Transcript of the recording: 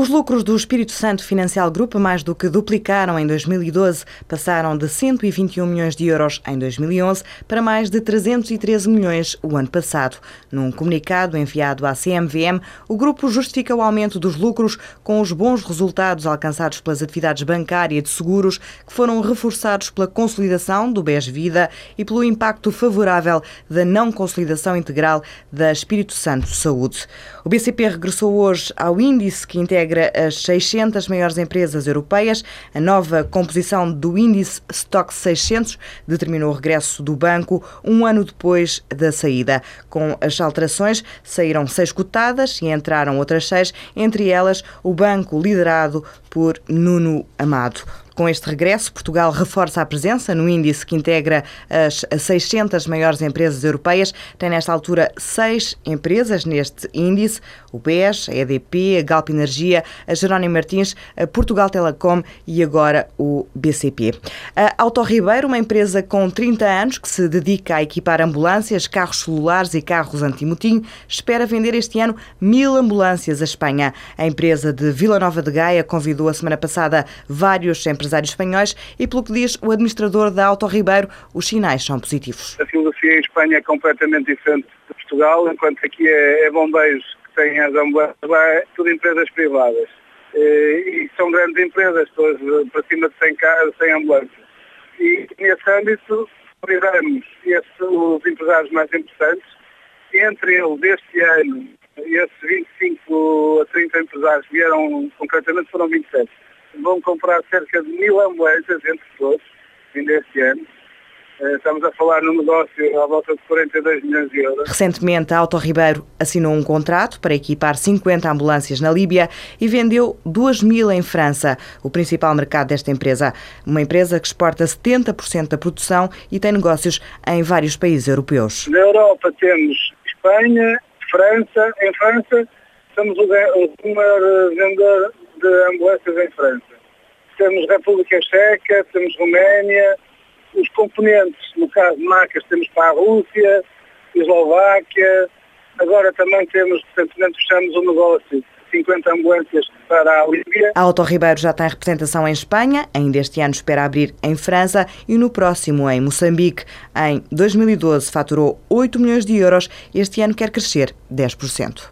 Os lucros do Espírito Santo Financial Group mais do que duplicaram em 2012, passaram de 121 milhões de euros em 2011 para mais de 313 milhões o ano passado. Num comunicado enviado à CMVM, o grupo justifica o aumento dos lucros com os bons resultados alcançados pelas atividades bancária e de seguros, que foram reforçados pela consolidação do BES Vida e pelo impacto favorável da não consolidação integral da Espírito Santo Saúde. O BCP regressou hoje ao índice que integra integra as 600 maiores empresas europeias. A nova composição do índice Stock 600 determinou o regresso do banco um ano depois da saída. Com as alterações, saíram seis cotadas e entraram outras seis, entre elas o banco liderado por Nuno Amado. Com este regresso, Portugal reforça a presença no índice que integra as 600 maiores empresas europeias. Tem nesta altura seis empresas neste índice: o BES, a EDP, a Galp Energia, a Jerónimo Martins, a Portugal Telecom e agora o BCP. A Auto Ribeiro, uma empresa com 30 anos que se dedica a equipar ambulâncias, carros celulares e carros antimotim, espera vender este ano mil ambulâncias à Espanha. A empresa de Vila Nova de Gaia convidou a semana passada vários empresários empresários espanhóis e, pelo que diz o administrador da Auto Ribeiro, os sinais são positivos. A filosofia em Espanha é completamente diferente de Portugal, enquanto aqui é, é bombeiros que têm as ambulâncias, lá é tudo empresas privadas. E, são grandes empresas, todas para cima de 100, 100 ambulâncias. E nesse âmbito, priorizamos os empresários mais importantes, entre eles, este ano, esses 25 a 30 empresários vieram, concretamente foram 27 vão comprar cerca de mil ambulâncias entre todos, ainda este ano. Eh, estamos a falar num negócio à volta de 42 milhões de euros. Recentemente, a Auto Ribeiro assinou um contrato para equipar 50 ambulâncias na Líbia e vendeu 2 mil em França, o principal mercado desta empresa. Uma empresa que exporta 70% da produção e tem negócios em vários países europeus. Na Europa temos Espanha, França. Em França, somos o maior vendedor de ambulâncias em França. Temos República Checa, temos Roménia, os componentes, no caso de marcas, temos para a Rússia, Eslováquia, agora também temos, recentemente fechamos um negócio 50 ambulâncias para a Líbia. A Auto Ribeiro já tem representação em Espanha, ainda este ano espera abrir em França e no próximo em Moçambique. Em 2012 faturou 8 milhões de euros, este ano quer crescer 10%.